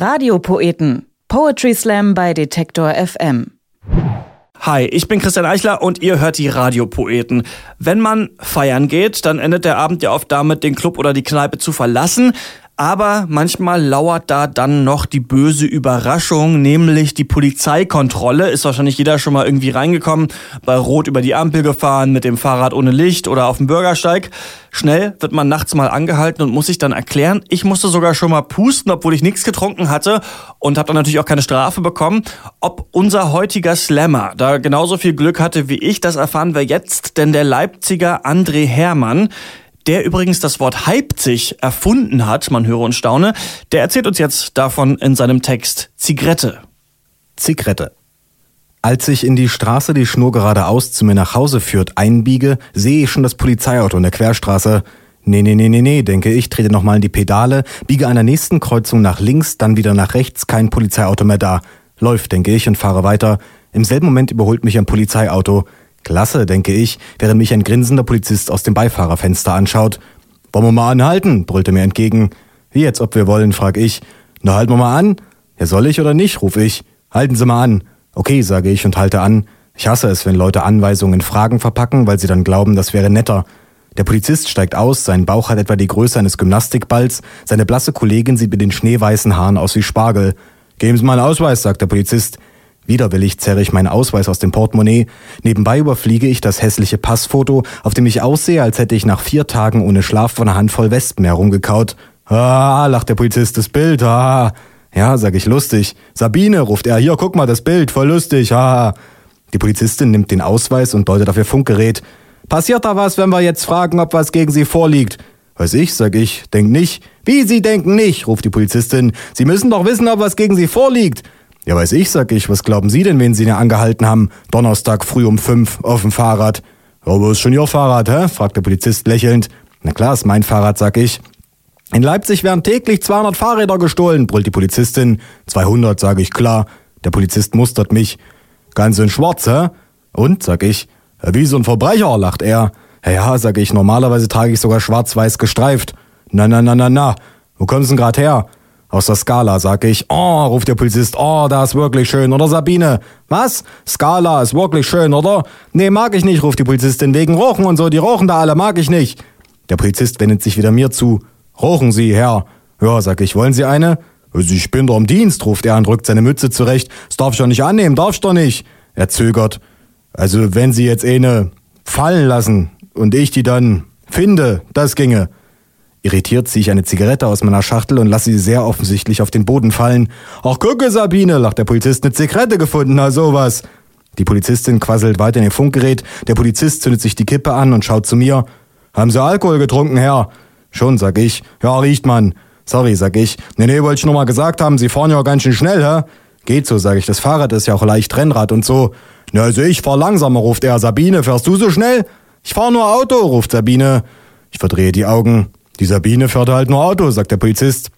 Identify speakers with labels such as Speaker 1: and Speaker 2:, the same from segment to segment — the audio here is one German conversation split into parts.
Speaker 1: Radiopoeten. Poetry Slam bei Detektor FM.
Speaker 2: Hi, ich bin Christian Eichler und ihr hört die Radiopoeten. Wenn man feiern geht, dann endet der Abend ja oft damit, den Club oder die Kneipe zu verlassen. Aber manchmal lauert da dann noch die böse Überraschung, nämlich die Polizeikontrolle. Ist wahrscheinlich jeder schon mal irgendwie reingekommen, bei Rot über die Ampel gefahren, mit dem Fahrrad ohne Licht oder auf dem Bürgersteig. Schnell wird man nachts mal angehalten und muss sich dann erklären. Ich musste sogar schon mal pusten, obwohl ich nichts getrunken hatte und habe dann natürlich auch keine Strafe bekommen. Ob unser heutiger Slammer da genauso viel Glück hatte wie ich, das erfahren wir jetzt, denn der Leipziger André Hermann, der übrigens das Wort Leipzig erfunden hat, man höre und staune, der erzählt uns jetzt davon in seinem Text Zigarette.
Speaker 3: Zigarette. Als ich in die Straße, die schnurgeradeaus zu mir nach Hause führt, einbiege, sehe ich schon das Polizeiauto in der Querstraße. Nee, nee, nee, nee, nee, denke ich, trete nochmal in die Pedale, biege an der nächsten Kreuzung nach links, dann wieder nach rechts, kein Polizeiauto mehr da. Läuft, denke ich, und fahre weiter. Im selben Moment überholt mich ein Polizeiauto. Klasse, denke ich, während mich ein grinsender Polizist aus dem Beifahrerfenster anschaut. Wollen wir mal anhalten? brüllt er mir entgegen. Wie jetzt, ob wir wollen, frag ich. Na, halten wir mal an. Ja, soll ich oder nicht, ruf ich. Halten Sie mal an. Okay, sage ich und halte an. Ich hasse es, wenn Leute Anweisungen in Fragen verpacken, weil sie dann glauben, das wäre netter. Der Polizist steigt aus, sein Bauch hat etwa die Größe eines Gymnastikballs, seine blasse Kollegin sieht mit den schneeweißen Haaren aus wie Spargel. Geben Sie mal einen Ausweis, sagt der Polizist. Widerwillig zerre ich meinen Ausweis aus dem Portemonnaie. Nebenbei überfliege ich das hässliche Passfoto, auf dem ich aussehe, als hätte ich nach vier Tagen ohne Schlaf von einer Handvoll Wespen herumgekaut. Ah, lacht der Polizist, das Bild, ah. Ja, sag ich lustig. Sabine, ruft er, hier, guck mal, das Bild, voll lustig, ah. Die Polizistin nimmt den Ausweis und deutet auf ihr Funkgerät. Passiert da was, wenn wir jetzt fragen, ob was gegen Sie vorliegt? Weiß ich, sag ich, denk nicht. Wie, Sie denken nicht, ruft die Polizistin. Sie müssen doch wissen, ob was gegen Sie vorliegt. Ja, weiß ich, sag ich. Was glauben Sie denn, wen Sie denn angehalten haben? Donnerstag früh um fünf auf dem Fahrrad. Ja, wo ist schon Ihr Fahrrad, hä? fragt der Polizist lächelnd. Na klar, ist mein Fahrrad, sag ich. In Leipzig werden täglich 200 Fahrräder gestohlen, brüllt die Polizistin. 200, sage ich, klar. Der Polizist mustert mich. Ganz in schwarz, hä? Und, sag ich. Wie so ein Verbrecher, lacht er. Ja, sag ich, normalerweise trage ich sogar schwarz-weiß gestreift. Na, na, na, na, na. Wo kommst du denn grad her? Aus der Skala sag ich, oh, ruft der Polizist, oh, da ist wirklich schön, oder Sabine? Was? Skala ist wirklich schön, oder? Nee, mag ich nicht, ruft die Polizistin, wegen Rochen und so, die rochen da alle, mag ich nicht. Der Polizist wendet sich wieder mir zu. Rochen Sie, Herr? Ja, sag ich, wollen Sie eine? Ich bin doch im Dienst, ruft er und rückt seine Mütze zurecht. Das darf ich doch nicht annehmen, darf ich doch nicht. Er zögert. Also wenn Sie jetzt eine fallen lassen und ich die dann finde, das ginge. Irritiert ziehe ich eine Zigarette aus meiner Schachtel und lasse sie sehr offensichtlich auf den Boden fallen. Ach, gucke, Sabine, lacht der Polizist, eine Zigarette gefunden, na sowas. Die Polizistin quasselt weiter in ihr Funkgerät, der Polizist zündet sich die Kippe an und schaut zu mir. Haben Sie Alkohol getrunken, Herr? Schon, sag ich. Ja, riecht man. Sorry, sag ich. Nee, nee, wollte ich nur mal gesagt haben, Sie fahren ja ganz schön schnell, hä? Geht so, sag ich. Das Fahrrad ist ja auch leicht Rennrad und so. Na, also ich fahr langsamer, ruft er. Sabine, fährst du so schnell? Ich fahr nur Auto, ruft Sabine. Ich verdrehe die Augen. Die Sabine fährt halt nur Auto, sagt der Polizist.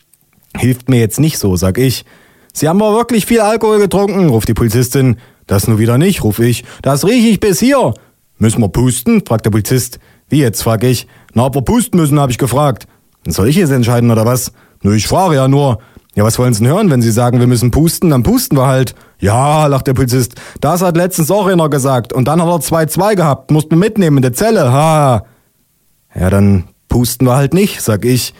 Speaker 3: Hilft mir jetzt nicht so, sag ich. Sie haben aber wirklich viel Alkohol getrunken, ruft die Polizistin. Das nur wieder nicht, ruf ich. Das riech ich bis hier. Müssen wir pusten? fragt der Polizist. Wie jetzt, frag ich. Na, ob wir pusten müssen, habe ich gefragt. Soll ich jetzt entscheiden oder was? Nur ich frage ja nur. Ja, was wollen Sie denn hören, wenn Sie sagen, wir müssen pusten? Dann pusten wir halt. Ja, lacht der Polizist. Das hat letztens auch einer gesagt. Und dann hat er zwei zwei gehabt. Mussten mitnehmen in der Zelle. Ha. Ja, dann Pusten wir halt nicht, sag ich.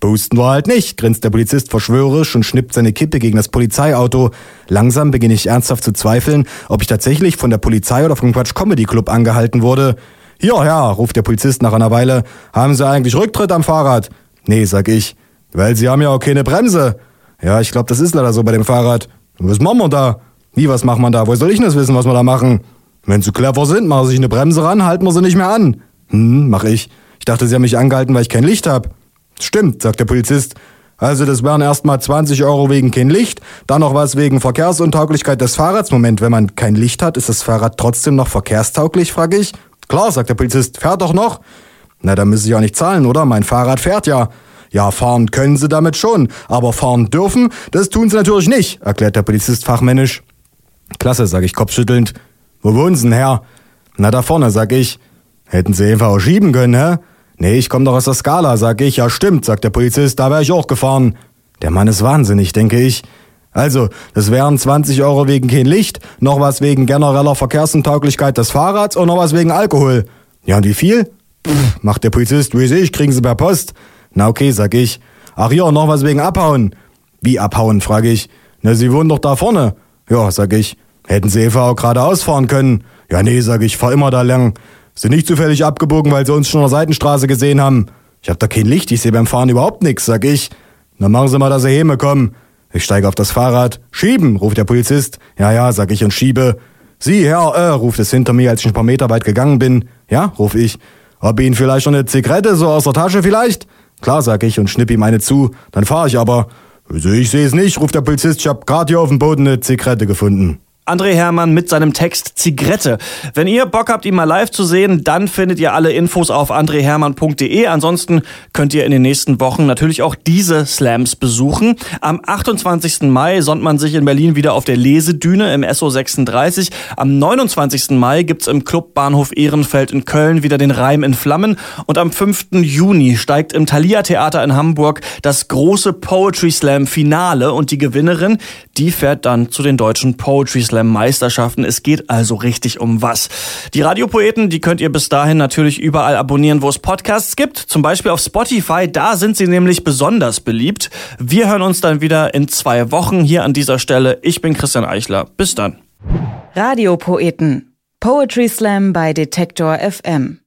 Speaker 3: Pusten wir halt nicht, grinst der Polizist verschwörerisch und schnippt seine Kippe gegen das Polizeiauto. Langsam beginne ich ernsthaft zu zweifeln, ob ich tatsächlich von der Polizei oder vom Quatsch Comedy Club angehalten wurde. Ja, Herr, ruft der Polizist nach einer Weile. Haben Sie eigentlich Rücktritt am Fahrrad? Nee, sag ich. Weil Sie haben ja auch keine Bremse. Ja, ich glaube, das ist leider so bei dem Fahrrad. Was machen wir da? Wie, was macht man da? Wo soll ich denn das wissen, was wir da machen? Wenn Sie clever sind, machen Sie sich eine Bremse ran, halten wir sie nicht mehr an. Hm, mach ich. Ich dachte, Sie haben mich angehalten, weil ich kein Licht habe. Stimmt, sagt der Polizist. Also das wären erstmal 20 Euro wegen kein Licht, dann noch was wegen Verkehrsuntauglichkeit des Fahrrads. Moment, wenn man kein Licht hat, ist das Fahrrad trotzdem noch verkehrstauglich, frage ich. Klar, sagt der Polizist, fährt doch noch. Na, da müssen Sie auch nicht zahlen, oder? Mein Fahrrad fährt ja. Ja, fahren können Sie damit schon, aber fahren dürfen, das tun Sie natürlich nicht, erklärt der Polizist fachmännisch. Klasse, sag ich kopfschüttelnd. Wo wohnen Sie denn, Herr? Na, da vorne, sag ich. Hätten Sie einfach auch schieben können, hä? Nee, ich komme doch aus der Skala, sag ich. Ja, stimmt, sagt der Polizist, da wäre ich auch gefahren. Der Mann ist wahnsinnig, denke ich. Also, das wären 20 Euro wegen kein Licht, noch was wegen genereller Verkehrsuntauglichkeit des Fahrrads und noch was wegen Alkohol. Ja, und wie viel? Pff, macht der Polizist, wie ich, kriegen Sie per Post. Na okay, sag ich. Ach ja, noch was wegen Abhauen. Wie abhauen, frage ich. Na, Sie wohnen doch da vorne. Ja, sag ich. Hätten Sie Eva auch geradeaus fahren können? Ja, nee, sag ich, fahr immer da lang. Sind nicht zufällig abgebogen, weil Sie uns schon an der Seitenstraße gesehen haben. Ich hab da kein Licht, ich sehe beim Fahren überhaupt nichts, sag ich. Na machen Sie mal, dass Sie Häme kommen. Ich steige auf das Fahrrad. Schieben, ruft der Polizist. Ja, ja, sag ich und schiebe. Sie, Herr, äh, ruft es hinter mir, als ich ein paar Meter weit gegangen bin. Ja, ruf ich. Ob Ihnen vielleicht noch eine Zigarette so aus der Tasche vielleicht? Klar, sag ich und schnipp ihm eine zu. Dann fahr ich aber. Ich sehe es nicht, ruft der Polizist. Ich hab grad hier auf dem Boden eine Zigarette gefunden.
Speaker 2: André Hermann mit seinem Text Zigarette. Wenn ihr Bock habt, ihn mal live zu sehen, dann findet ihr alle Infos auf andrehermann.de. Ansonsten könnt ihr in den nächsten Wochen natürlich auch diese Slams besuchen. Am 28. Mai sonnt man sich in Berlin wieder auf der Lesedüne im SO 36. Am 29. Mai gibt's im Club Bahnhof Ehrenfeld in Köln wieder den Reim in Flammen. Und am 5. Juni steigt im Thalia Theater in Hamburg das große Poetry Slam Finale und die Gewinnerin, die fährt dann zu den deutschen Poetry Slam Slam Meisterschaften. Es geht also richtig um was. Die Radiopoeten, die könnt ihr bis dahin natürlich überall abonnieren, wo es Podcasts gibt. Zum Beispiel auf Spotify. Da sind sie nämlich besonders beliebt. Wir hören uns dann wieder in zwei Wochen hier an dieser Stelle. Ich bin Christian Eichler. Bis dann.
Speaker 1: Radiopoeten. Poetry Slam bei Detektor FM.